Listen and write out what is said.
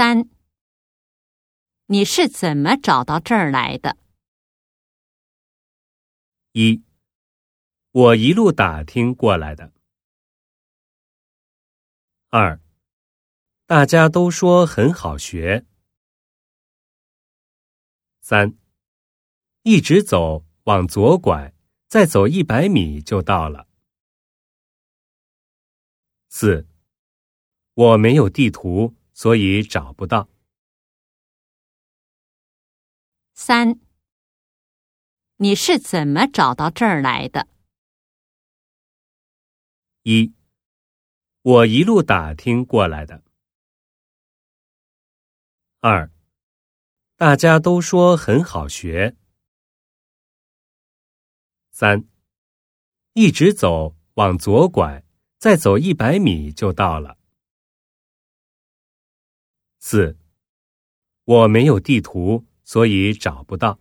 三，你是怎么找到这儿来的？一，我一路打听过来的。二，大家都说很好学。三，一直走，往左拐，再走一百米就到了。四，我没有地图，所以找不到。三，你是怎么找到这儿来的？一，我一路打听过来的。二，大家都说很好学。三，一直走，往左拐。再走一百米就到了。四，我没有地图，所以找不到。